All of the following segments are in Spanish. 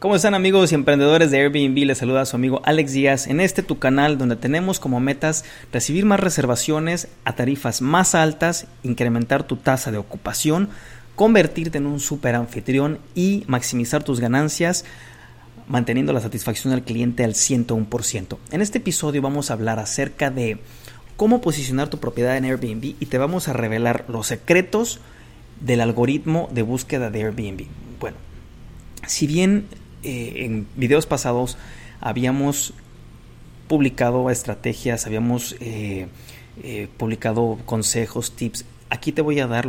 ¿Cómo están amigos y emprendedores de Airbnb? Les saluda su amigo Alex Díaz en este tu canal donde tenemos como metas recibir más reservaciones a tarifas más altas, incrementar tu tasa de ocupación, convertirte en un super anfitrión y maximizar tus ganancias manteniendo la satisfacción del cliente al 101%. En este episodio vamos a hablar acerca de cómo posicionar tu propiedad en Airbnb y te vamos a revelar los secretos del algoritmo de búsqueda de Airbnb. Bueno, si bien eh, en videos pasados habíamos publicado estrategias, habíamos eh, eh, publicado consejos, tips. Aquí te voy a dar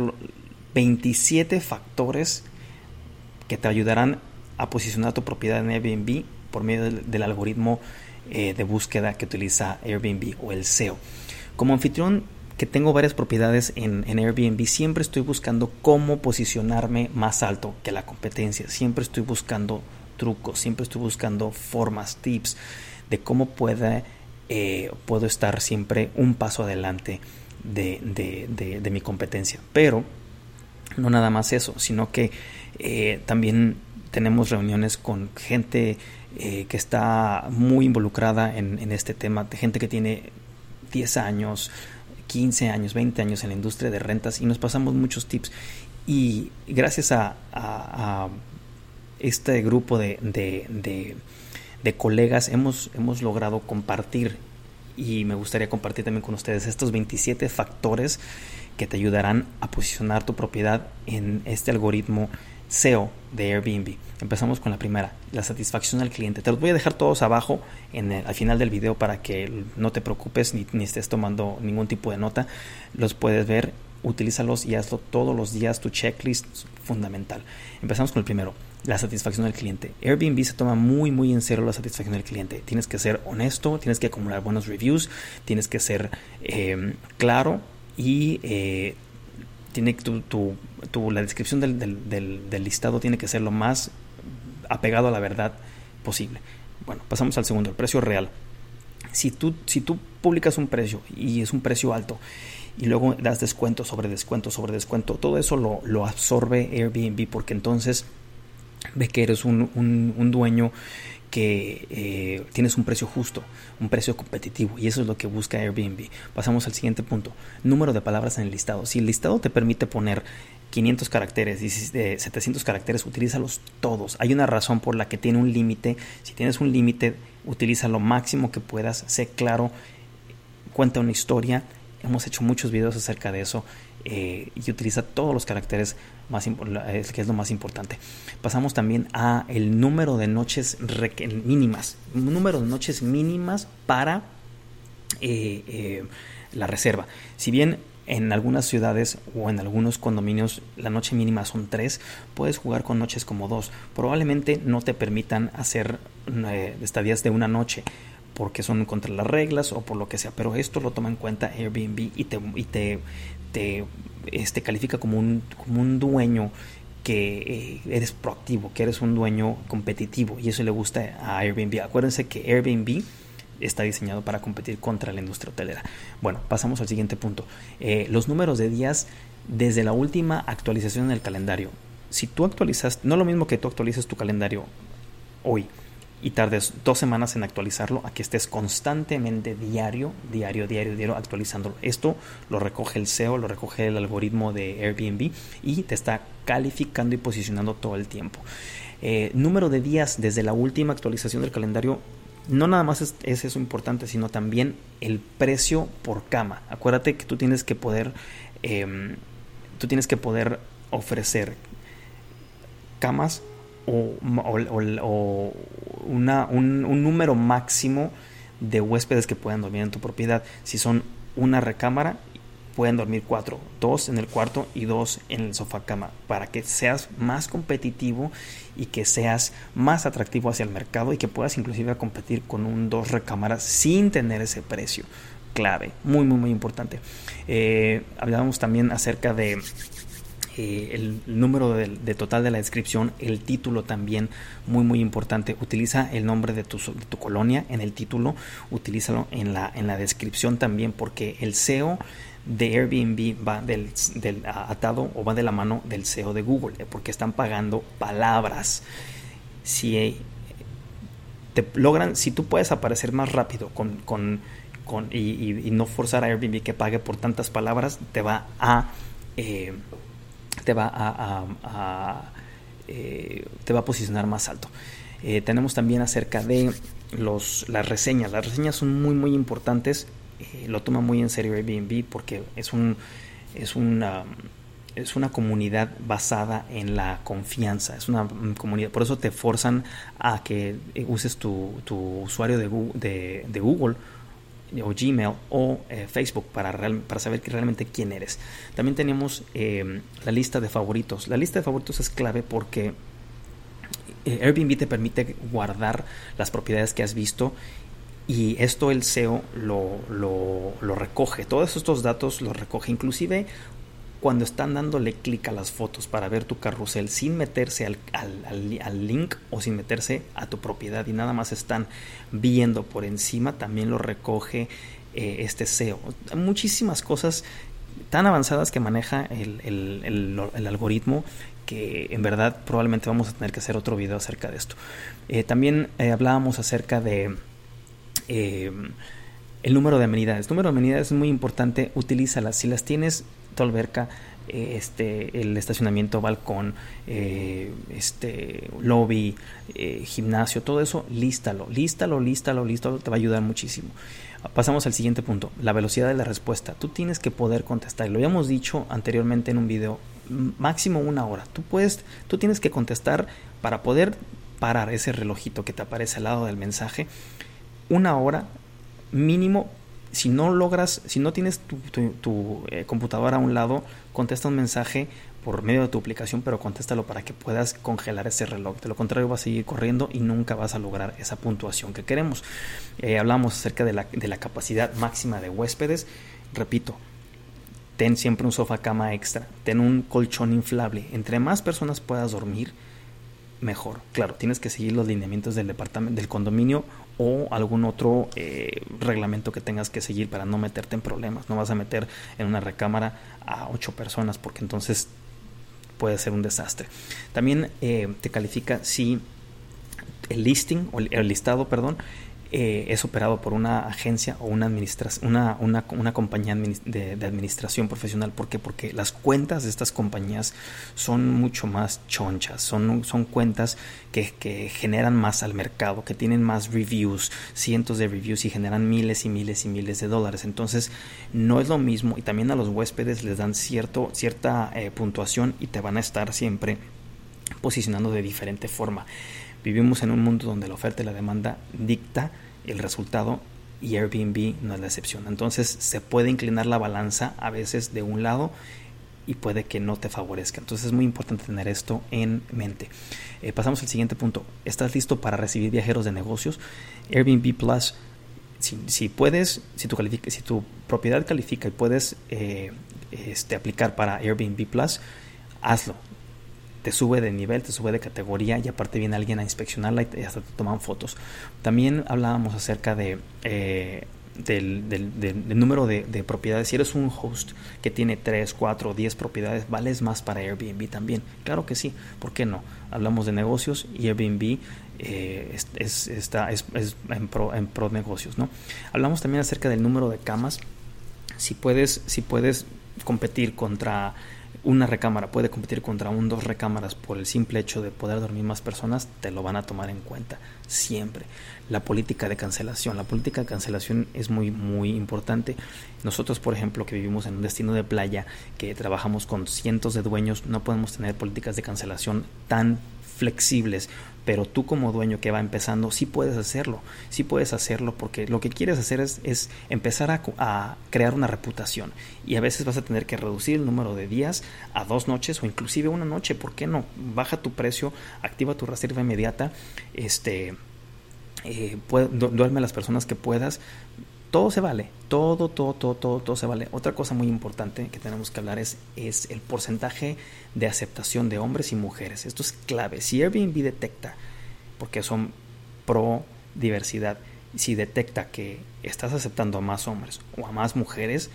27 factores que te ayudarán a posicionar tu propiedad en Airbnb por medio del, algoritmo de búsqueda que utiliza Airbnb o el SEO. Como anfitrión que tengo varias propiedades en, en, Airbnb, siempre estoy buscando cómo posicionarme más alto que la competencia. Siempre estoy buscando trucos, siempre estoy buscando formas, tips de cómo puede, eh, puedo estar siempre un paso adelante de, mi competencia. Pero no nada más eso, sino que eh, también tenemos reuniones con gente eh, que está muy involucrada en, este tema, de gente que tiene 10 años, 15 años, 20 años en la industria de rentas y nos pasamos muchos tips. Y gracias a este grupo de, de, colegas hemos, hemos logrado compartir y me gustaría compartir también con ustedes estos 27 factores que te ayudarán a posicionar tu propiedad en este algoritmo SEO de Airbnb. Empezamos con la primera, la satisfacción al cliente. Te los voy a dejar todos abajo en al final del video para que no te preocupes ni, estés tomando ningún tipo de nota. Los puedes ver, utilízalos y hazlo todos los días. Tu checklist fundamental. Empezamos con el primero, la satisfacción del cliente. Airbnb se toma muy muy en serio la satisfacción del cliente. Tienes que ser honesto, tienes que acumular buenos reviews, tienes que ser eh, claro y eh, tiene tu, tu, la descripción del, del, listado tiene que ser lo más apegado a la verdad posible. Bueno, pasamos al segundo, el precio real. Si tú, si tú publicas un precio y es un precio alto y luego das descuento sobre descuento sobre descuento, todo eso lo, lo absorbe Airbnb porque entonces ve que eres un, un, dueño que eh, tienes un precio justo, un precio competitivo y eso es lo que busca Airbnb. Pasamos al siguiente punto, número de palabras en el listado. Si el listado te permite poner 500 caracteres, 700 caracteres, utilízalos todos. Hay una razón por la que tiene un límite. Si tienes un límite, utiliza lo máximo que puedas, sé claro, cuenta una historia. Hemos hecho muchos videos acerca de eso eh, y utiliza todos los caracteres más que es lo más importante. Pasamos también a el número de noches mínimas, número de noches mínimas para eh, eh, la reserva. Si bien en algunas ciudades o en algunos condominios la noche mínima son tres, puedes jugar con noches como dos. Probablemente no te permitan hacer estadías de una noche porque son contra las reglas o por lo que sea, pero esto lo toma en cuenta Airbnb y te, te este, califica como un, como un dueño que eh, eres proactivo, que eres un dueño competitivo y eso le gusta a Airbnb. Acuérdense que Airbnb está diseñado para competir contra la industria hotelera. Bueno, pasamos al siguiente punto. Eh, los números de días desde la última actualización en el calendario. Si tú actualizas, no lo mismo que tú actualices tu calendario hoy, y tardes dos semanas en actualizarlo a que estés constantemente diario, diario, diario, diario actualizándolo. Esto lo recoge el SEO, lo recoge el algoritmo de Airbnb y te está calificando y posicionando todo el tiempo. Eh, número de días desde la última actualización del calendario. No nada más es, eso importante, sino también el precio por cama. Acuérdate que tú tienes que poder, em, tú tienes que poder ofrecer camas o, una, un, número máximo de huéspedes que puedan dormir en tu propiedad. Si son una recámara, pueden dormir cuatro, dos en el cuarto y dos en el sofá cama, para que seas más competitivo y que seas más atractivo hacia el mercado y que puedas inclusive competir con un dos recámaras sin tener ese precio clave, muy muy muy importante. Eh, hablábamos también acerca de eh, el número de, total de la descripción, el título también muy muy importante. Utiliza el nombre de tu, tu colonia en el título, utilízalo en la, en la descripción también porque el SEO de Airbnb va del, atado o va de la mano del SEO de Google, eh, porque están pagando palabras. si te logran, si tú puedes aparecer más rápido con, con, con y, no forzar a Airbnb que pague por tantas palabras, te va a eh, te va a, eh, te va a posicionar más alto. Eh, tenemos también acerca de los, las reseñas. Las reseñas son muy muy importantes. lo toma muy en serio Airbnb porque es un es una es una comunidad basada en la confianza, es una comunidad, por eso te forzan a que uses tu, usuario de de, Google o Gmail o eh, Facebook para, para saber realmente quién eres. También tenemos eh, la lista de favoritos. La lista de favoritos es clave porque eh, Airbnb te permite guardar las propiedades que has visto y esto el SEO lo, lo, lo, recoge. Todos estos datos los recoge. Inclusive cuando están dándole clic a las fotos para ver tu carrusel sin meterse al, al, link o sin meterse a tu propiedad y nada más están viendo por encima, también lo recoge eh, este SEO. Muchísimas cosas tan avanzadas que maneja el, el, algoritmo que en verdad probablemente vamos a tener que hacer otro video acerca de esto. Eh, también eh, hablábamos acerca de el número de amenidades. El número de amenidades es muy importante, utilízalas. Si las tienes alberca, eh, este, el estacionamiento, balcón, eh, este, lobby, eh, gimnasio, todo eso, lístalo, lístalo, lístalo, lístalo, te va a ayudar muchísimo. Pasamos al siguiente punto, la velocidad de la respuesta. Tú tienes que poder contestar. Lo habíamos dicho anteriormente en un video, máximo una hora. Tú puedes, tú tienes que contestar para poder parar ese relojito que te aparece al lado del mensaje. Una hora mínimo si no logras, si no tienes tu, eh, computadora a un lado, contesta un mensaje por medio de tu aplicación, pero contéstalo para que puedas congelar ese reloj. De lo contrario, vas a seguir corriendo y nunca vas a lograr esa puntuación que queremos. Eh, hablamos acerca de la, de la capacidad máxima de huéspedes. Repito, ten siempre un sofá cama extra, ten un colchón inflable. Entre más personas puedas dormir, mejor. Claro, tienes que seguir los lineamientos del departamento, del condominio o algún otro eh, reglamento que tengas que seguir para no meterte en problemas. No vas a meter en una recámara a ocho personas porque entonces puede ser un desastre. También eh, te califica si el listing o el listado, perdón, eh, es operado por una agencia o una, una, una, una compañía de, administración profesional. ¿Por qué? Porque las cuentas de estas compañías son mucho más chonchas, son, son cuentas que, que generan más al mercado, que tienen más reviews, cientos de reviews y generan miles y miles y miles de dólares. Entonces, no es lo mismo y también a los huéspedes les dan cierto, cierta eh, puntuación y te van a estar siempre posicionando de diferente forma. Vivimos en un mundo donde la oferta y la demanda dicta el resultado y Airbnb no es la excepción. Entonces se puede inclinar la balanza a veces de un lado y puede que no te favorezca. Entonces es muy importante tener esto en mente. Eh, pasamos al siguiente punto. ¿Estás listo para recibir viajeros de negocios? Airbnb Plus, si, puedes, si tu, propiedad califica y puedes eh, este, aplicar para Airbnb Plus, hazlo te sube de nivel, te sube de categoría y aparte viene alguien a inspeccionarla y hasta te toman fotos. También hablábamos acerca de... Eh, del, número de, propiedades. Si eres un host que tiene 3, 4, 10 propiedades, vales más para Airbnb también. Claro que sí, ¿por qué no? Hablamos de negocios y Airbnb eh, es, está, es, en, pro, en pro negocios. ¿no? Hablamos también acerca del número de camas. Si puedes, si puedes competir contra una recámara puede competir contra un dos recámaras por el simple hecho de poder dormir más personas, te lo van a tomar en cuenta siempre. La política de cancelación, la política de cancelación es muy muy importante. Nosotros, por ejemplo, que vivimos en un destino de playa, que trabajamos con cientos de dueños, no podemos tener políticas de cancelación tan flexibles pero tú como dueño que va empezando, sí puedes hacerlo, sí puedes hacerlo porque lo que quieres hacer es, es empezar a, crear una reputación y a veces vas a tener que reducir el número de días a dos noches o inclusive una noche, ¿por qué no? Baja tu precio, activa tu reserva inmediata, este, eh, duerme a las personas que puedas, todo se vale, todo, todo, todo, todo, todo se vale. Otra cosa muy importante que tenemos que hablar es, es el porcentaje de aceptación de hombres y mujeres. Esto es clave. Si Airbnb detecta, porque son pro diversidad, si detecta que estás aceptando a más hombres o a más mujeres,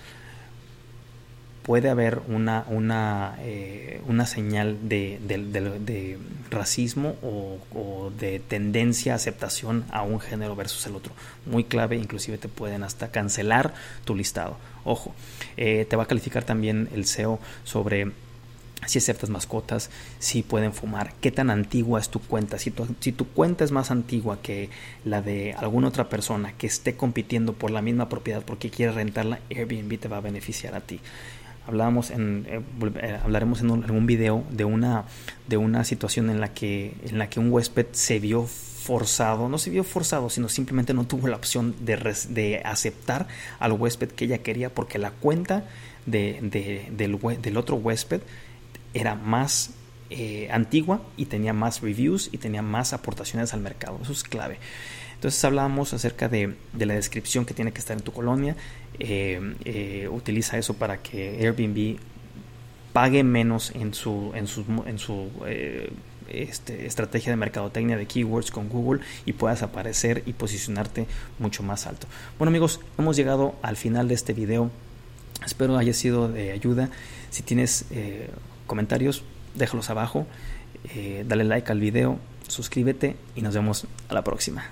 puede haber una, una, eh, una señal de, de, racismo o, de tendencia a aceptación a un género versus el otro. Muy clave, inclusive te pueden hasta cancelar tu listado. Ojo, eh, te va a calificar también el SEO sobre si aceptas mascotas, si pueden fumar, qué tan antigua es tu cuenta. Si tu, si tu, cuenta es más antigua que la de alguna otra persona que esté compitiendo por la misma propiedad porque quiere rentarla, Airbnb te va a beneficiar a ti. Hablábamos en, eh, eh, hablaremos en un, video de una, de una situación en la, que, en la que un huésped se vio forzado, no se vio forzado, sino simplemente no tuvo la opción de, de aceptar al huésped que ella quería porque la cuenta de, del, del otro huésped era más eh, antigua y tenía más reviews y tenía más aportaciones al mercado. Eso es clave. Entonces hablábamos acerca de, la descripción que tiene que estar en tu colonia. Eh, eh, utiliza eso para que Airbnb pague menos en su, su este, estrategia de mercadotecnia de keywords con Google y puedas aparecer y posicionarte mucho más alto. Bueno amigos, hemos llegado al final de este video. Espero haya sido de ayuda. Si tienes comentarios, déjalos abajo, eh, dale like al video, suscríbete y nos vemos a la próxima.